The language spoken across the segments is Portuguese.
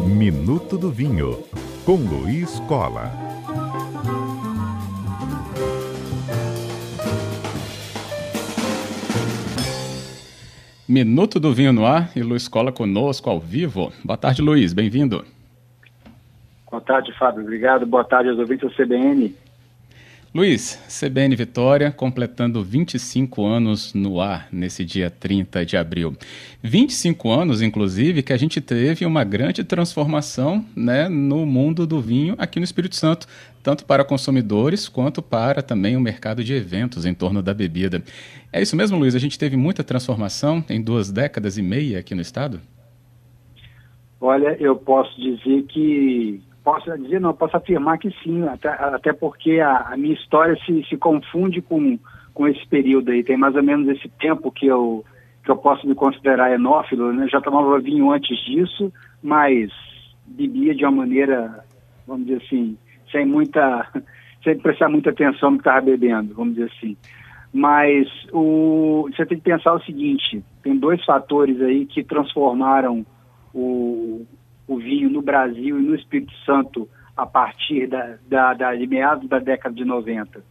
Minuto do Vinho, com Luiz Cola. Minuto do Vinho no ar e Luiz Cola conosco ao vivo. Boa tarde, Luiz, bem-vindo. Boa tarde, Fábio. Obrigado. Boa tarde aos ouvintes do CBN. Luiz, CBN Vitória completando 25 anos no ar nesse dia 30 de abril. 25 anos, inclusive, que a gente teve uma grande transformação né, no mundo do vinho aqui no Espírito Santo, tanto para consumidores quanto para também o mercado de eventos em torno da bebida. É isso mesmo, Luiz? A gente teve muita transformação em duas décadas e meia aqui no estado? Olha, eu posso dizer que Posso dizer, não, posso afirmar que sim, até, até porque a, a, minha história se, se confunde com, com esse período aí. Tem mais ou menos esse tempo que eu, que eu posso me considerar enófilo, né? Já tomava vinho antes disso, mas bebia de uma maneira, vamos dizer assim, sem muita, sem prestar muita atenção no que estava bebendo, vamos dizer assim. Mas o, você tem que pensar o seguinte, tem dois fatores aí que transformaram o, o vinho no Brasil e no Espírito Santo a partir da, da, da, de meados da década de 90.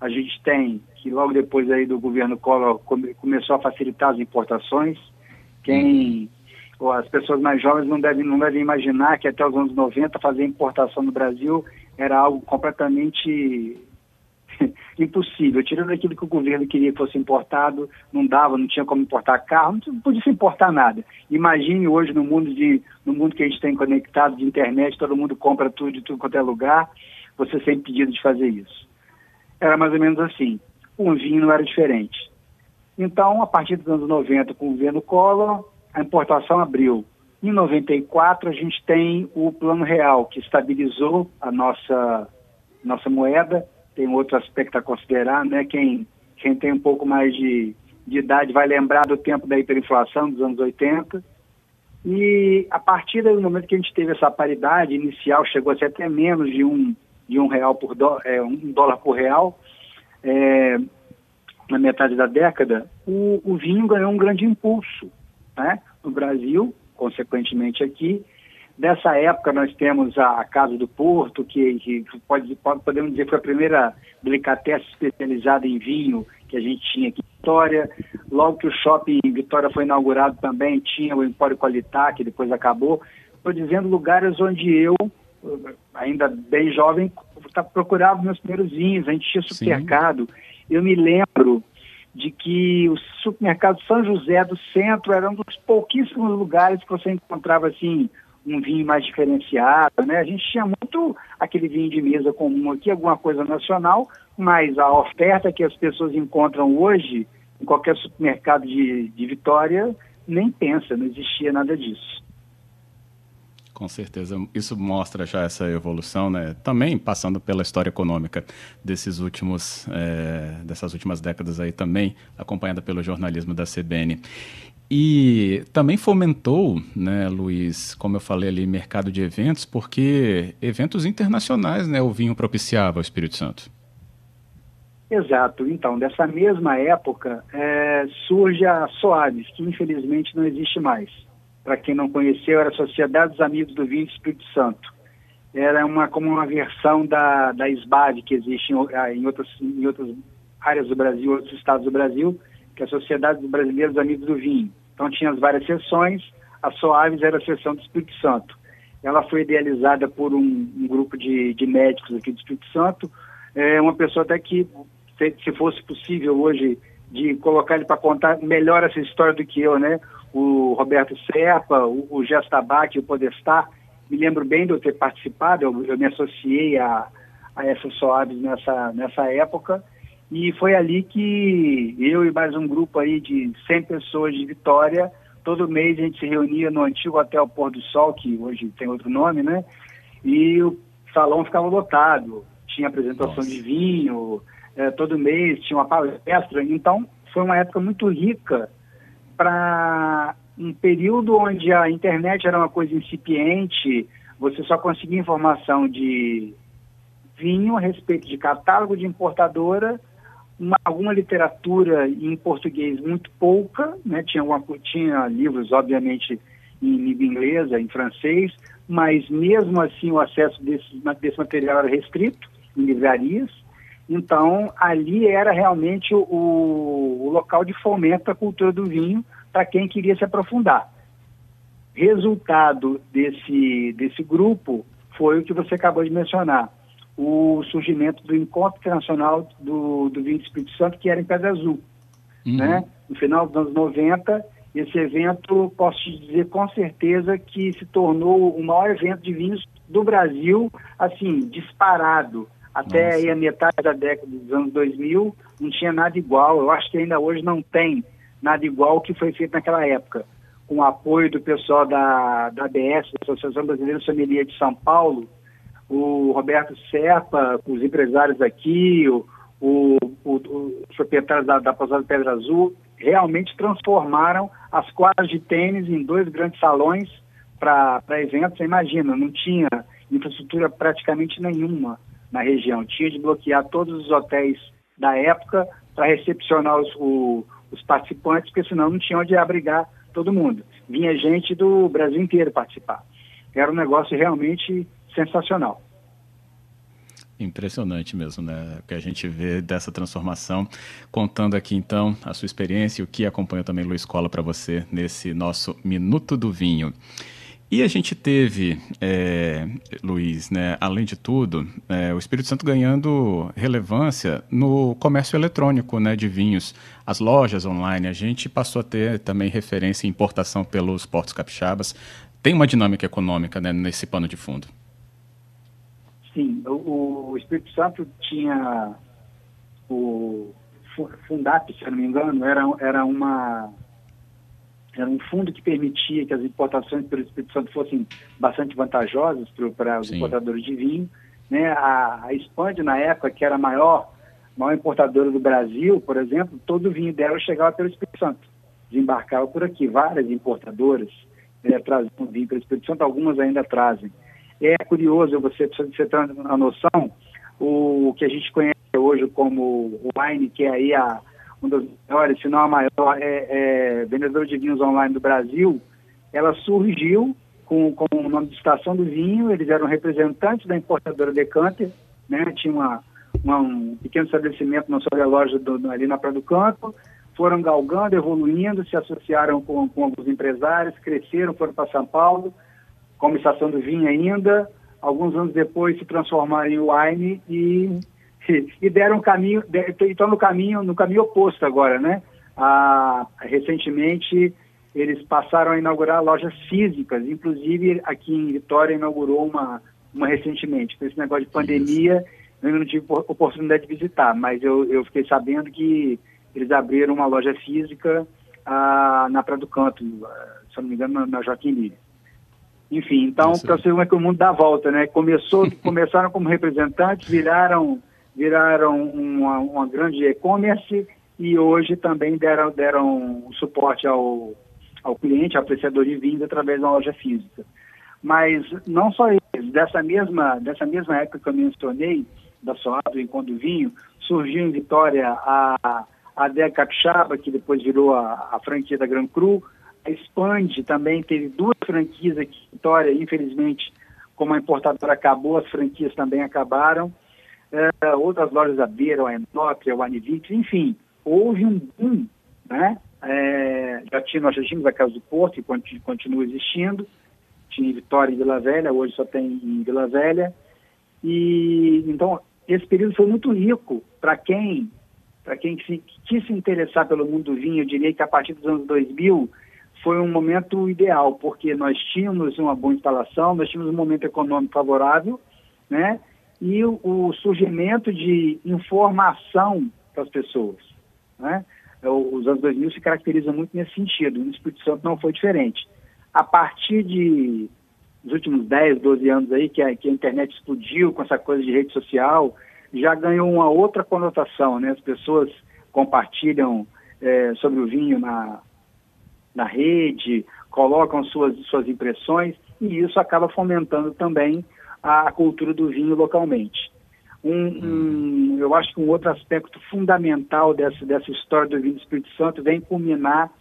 A gente tem que logo depois aí do governo Collor come, começou a facilitar as importações. Quem as pessoas mais jovens não devem, não devem imaginar que até os anos 90 fazer importação no Brasil era algo completamente impossível. Tirando aquilo que o governo queria que fosse importado, não dava, não tinha como importar carro, não podia se importar nada. Imagine hoje no mundo, de, no mundo que a gente tem conectado de internet, todo mundo compra tudo de tudo quanto é lugar, você sempre pedido de fazer isso. Era mais ou menos assim. O vinho não era diferente. Então, a partir dos anos 90, com o governo Collor, a importação abriu. Em 94, a gente tem o Plano Real, que estabilizou a nossa, nossa moeda tem outro aspecto a considerar, né? Quem, quem tem um pouco mais de, de idade vai lembrar do tempo da hiperinflação dos anos 80. E a partir do momento que a gente teve essa paridade inicial, chegou a ser até menos de um, de um real por dó, é, um dólar por real, é, na metade da década, o, o vinho ganhou um grande impulso né? no Brasil, consequentemente aqui, Dessa época nós temos a, Casa do Porto, que, que pode, pode, podemos dizer que foi a primeira delicatessen especializada em vinho que a gente tinha aqui em Vitória. Logo que o shopping Vitória foi inaugurado também, tinha o Empório Qualitá, que depois acabou. Estou dizendo lugares onde eu, ainda bem jovem, procurava meus primeiros vinhos, a gente tinha supermercado. Sim. Eu me lembro de que o supermercado São José do Centro era um dos pouquíssimos lugares que você encontrava assim um vinho mais diferenciado, né? A gente tinha muito aquele vinho de mesa comum aqui, alguma coisa nacional, mas a oferta que as pessoas encontram hoje em qualquer supermercado de, de Vitória nem pensa, não existia nada disso. Com certeza, isso mostra já essa evolução, né? Também passando pela história econômica desses últimos, é, dessas últimas décadas aí também, acompanhada pelo jornalismo da CBN. E também fomentou, né, Luiz, como eu falei ali, mercado de eventos, porque eventos internacionais, né, o vinho propiciava ao Espírito Santo. Exato. Então, dessa mesma época, é, surge a Soares, que infelizmente não existe mais. Para quem não conheceu, era Sociedade dos Amigos do Vinho do Espírito Santo. Era uma, como uma versão da, da SBAD, que existe em, em, outras, em outras áreas do Brasil, outros estados do Brasil, que é a Sociedade dos Brasileiros Amigos do Vinho. Então tinha as várias sessões, a Soaves era a sessão do Espírito Santo. Ela foi idealizada por um, um grupo de, de, médicos aqui do Espírito Santo, é uma pessoa até que, se, se fosse possível hoje, de colocar ele para contar melhor essa história do que eu, né? O Roberto Serpa, o, o Gestabac, o Podestar, me lembro bem de eu ter participado, eu, eu me associei a, a essa Soaves nessa, nessa época, e foi ali que eu e mais um grupo aí de 100 pessoas de Vitória, todo mês a gente se reunia no antigo Hotel Pôr do Sol, que hoje tem outro nome, né? E o salão ficava lotado, tinha apresentação Nossa. de vinho, é, todo mês tinha uma palestra. Então, foi uma época muito rica para um período onde a internet era uma coisa incipiente, você só conseguia informação de vinho a respeito de catálogo de importadora uma, alguma literatura em português muito pouca, né? tinha, uma, tinha livros, obviamente, em língua inglesa, em francês, mas mesmo assim o acesso desse, desse material era restrito em livrarias. Então, ali era realmente o, o local de fomento da cultura do vinho para quem queria se aprofundar. Resultado desse, desse grupo foi o que você acabou de mencionar, o surgimento do Encontro Internacional do, do Vinho do Espírito Santo, que era em Pedra Azul. Uhum. Né? No final dos anos 90, esse evento, posso te dizer com certeza que se tornou o maior evento de vinhos do Brasil, assim, disparado. Até aí a metade da década dos anos 2000 não tinha nada igual. Eu acho que ainda hoje não tem nada igual o que foi feito naquela época. Com o apoio do pessoal da, da ABS, Associação Brasileira de Sommelier de São Paulo, o Roberto Serpa, os empresários aqui, o, o, o, os proprietários da, da Pousada Pedra Azul, realmente transformaram as quadras de tênis em dois grandes salões para eventos. Você imagina, não tinha infraestrutura praticamente nenhuma na região. Tinha de bloquear todos os hotéis da época para recepcionar os, o, os participantes, porque senão não tinha onde abrigar todo mundo. Vinha gente do Brasil inteiro participar. Era um negócio realmente sensacional. Impressionante mesmo, né? O que a gente vê dessa transformação. Contando aqui então a sua experiência e o que acompanha também Luiz Cola para você nesse nosso Minuto do Vinho. E a gente teve, é, Luiz, né, além de tudo, é, o Espírito Santo ganhando relevância no comércio eletrônico né, de vinhos, as lojas online. A gente passou a ter também referência em importação pelos portos capixabas. Tem uma dinâmica econômica né, nesse pano de fundo. Sim, o, o Espírito Santo tinha o Fundap, se eu não me engano, era, era uma era um fundo que permitia que as importações pelo Espírito Santo fossem bastante vantajosas para os importadores de vinho. Né? A, a Expand, na época, que era a maior, maior importadora do Brasil, por exemplo, todo o vinho dela chegava pelo Espírito Santo. Desembarcava por aqui. Várias importadoras é, traziam vinho pelo Espírito Santo, algumas ainda trazem. É curioso, você precisa você ter uma noção, o que a gente conhece hoje como o wine, que é aí a, um dos maiores, se não a maior, é, é, vendedora de vinhos online do Brasil, ela surgiu com, com o nome de Estação do Vinho, eles eram representantes da importadora Decanter, né? tinha uma, uma, um pequeno estabelecimento na sua loja do, ali na Praia do Campo, foram galgando, evoluindo, se associaram com, com alguns empresários, cresceram, foram para São Paulo, como estação do vinho ainda. Alguns anos depois se transformaram em wine e, e deram caminho, estão no caminho, no caminho oposto agora, né? Ah, recentemente eles passaram a inaugurar lojas físicas, inclusive aqui em Vitória inaugurou uma, uma recentemente. Com esse negócio de pandemia, eu ainda não tive oportunidade de visitar, mas eu, eu fiquei sabendo que eles abriram uma loja física ah, na Praia do Canto, se não me engano, na, na Joaquim Lira. Enfim, então, para você ver como é que o mundo dá volta, né? Começou, começaram como representantes, viraram, viraram uma, uma grande e-commerce e hoje também deram, deram suporte ao, ao cliente, ao apreciador de vinhos, através uma loja física. Mas não só eles, dessa mesma, dessa mesma época que eu mencionei, da Soado, do Encontro do Vinho, surgiu em Vitória a, a Adega Capixaba, que depois virou a, a franquia da Gran Cru, a Expand também teve duas franquias aqui em Vitória, infelizmente, como a importadora acabou, as franquias também acabaram. É, outras lojas abriram, a Enópia, o Anivix, enfim, houve um boom, né? É, já tinha, nós já tínhamos a Casa do Porto, que continua existindo, tinha em Vitória e Vila Velha, hoje só tem em Vila Velha. E então esse período foi muito rico para quem, para quem se, quis se interessar pelo mundo do vinho. Eu diria que a partir dos anos 2000 foi um momento ideal, porque nós tínhamos uma boa instalação, nós tínhamos um momento econômico favorável, né? E o, o surgimento de informação para as pessoas, né? Os anos 2000 se caracterizam muito nesse sentido, no Espírito Santo não foi diferente. A partir de dos últimos 10, 12 anos aí, que a, que a internet explodiu com essa coisa de rede social, já ganhou uma outra conotação, né? As pessoas compartilham é, sobre o vinho na, na rede, colocam suas, suas impressões e isso acaba fomentando também a, cultura do vinho localmente. Um, um, eu acho que um outro aspecto fundamental dessa, dessa história do vinho do Espírito Santo vem culminar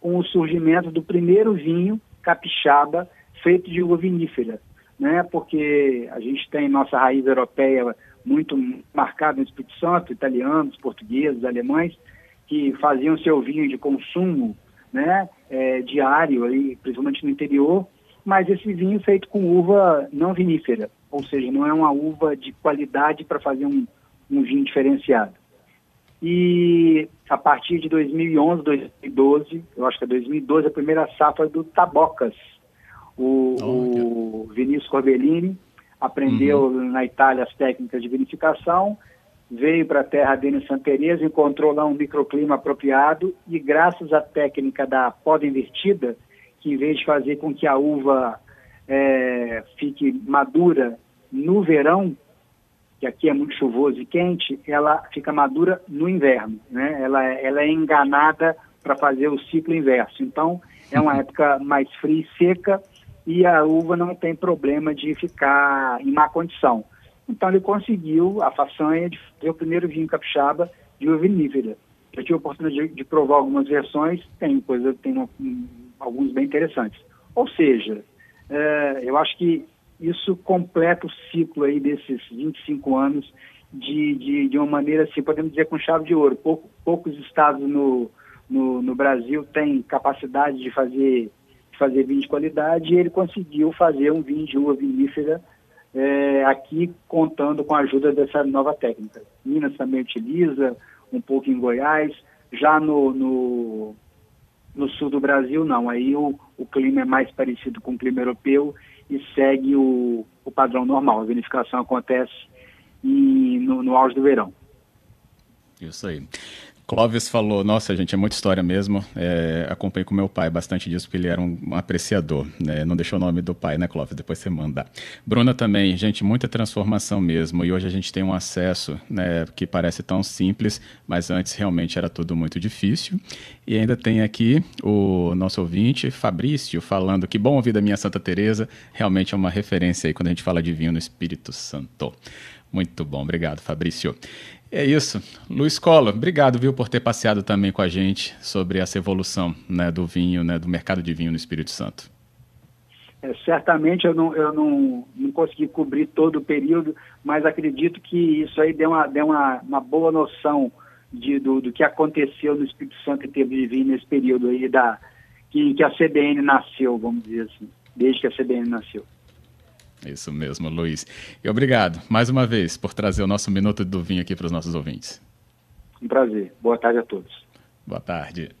com o surgimento do primeiro vinho capixaba feito de uva vinífera. né? Porque a gente tem nossa raiz europeia muito marcada no Espírito Santo, italianos, portugueses, alemães, que faziam seu vinho de consumo, né? É, diário, aí, principalmente no interior, mas esse vinho feito com uva não vinífera, ou seja, não é uma uva de qualidade para fazer um, um vinho diferenciado. E a partir de 2011, 2012, eu acho que é 2012, a primeira safra do Tabocas. O, oh, o Vinícius Corbellini aprendeu uhum. na Itália as técnicas de vinificação, veio para a terra dele em Santa Teresa, encontrou lá um microclima apropriado e graças à técnica da poda invertida, que em vez de fazer com que a uva é, fique madura no verão, que aqui é muito chuvoso e quente, ela fica madura no inverno, né? Ela, ela é enganada para fazer o ciclo inverso. Então, é uma época mais fria e seca e a uva não tem problema de ficar em má condição. Então, ele conseguiu a façanha de fazer o primeiro vinho capixaba de uva vinífera. Eu tive a oportunidade de, de provar algumas versões, tem coisa, tem uma, um, alguns bem interessantes. Ou seja, é, eu acho que isso completa o ciclo aí desses 25 anos de, de, de uma maneira, assim, podemos dizer, com chave de ouro. Pouco, poucos estados no, no, no, Brasil têm capacidade de fazer, de fazer vinho de qualidade e ele conseguiu fazer um vinho de uva vinífera é, aqui contando com a ajuda dessa nova técnica. Minas também utiliza, um pouco em Goiás, já no, no, no sul do Brasil não, aí o, o clima é mais parecido com o clima europeu e segue o, o padrão normal. A vinificação acontece em, no, no auge do verão. Isso aí. Clóvis falou, nossa gente, é muita história mesmo. É, acompanhei com meu pai bastante disso, porque ele era um, um apreciador. Né? Não deixou o nome do pai, né, Clóvis? Depois você manda. Bruna também, gente, muita transformação mesmo. E hoje a gente tem um acesso né, que parece tão simples, mas antes realmente era tudo muito difícil. E ainda tem aqui o nosso ouvinte, Fabrício, falando que bom ouvir da minha Santa Teresa. Realmente é uma referência aí quando a gente fala de vinho no Espírito Santo. Muito bom, obrigado, Fabrício. É isso. Luiz Cola, obrigado, viu, por ter passeado também com a gente sobre essa evolução né, do vinho, né, do mercado de vinho no Espírito Santo. É, certamente eu, não, eu não, não consegui cobrir todo o período, mas acredito que isso aí deu uma, deu uma, uma boa noção de, do, do que aconteceu no Espírito Santo em termos de vinho nesse período aí da, que, que a CBN nasceu, vamos dizer assim, desde que a CBN nasceu. Isso mesmo, Luiz. E obrigado, mais uma vez, por trazer o nosso Minuto do Vinho aqui para os nossos ouvintes. Um prazer. Boa tarde a todos. Boa tarde.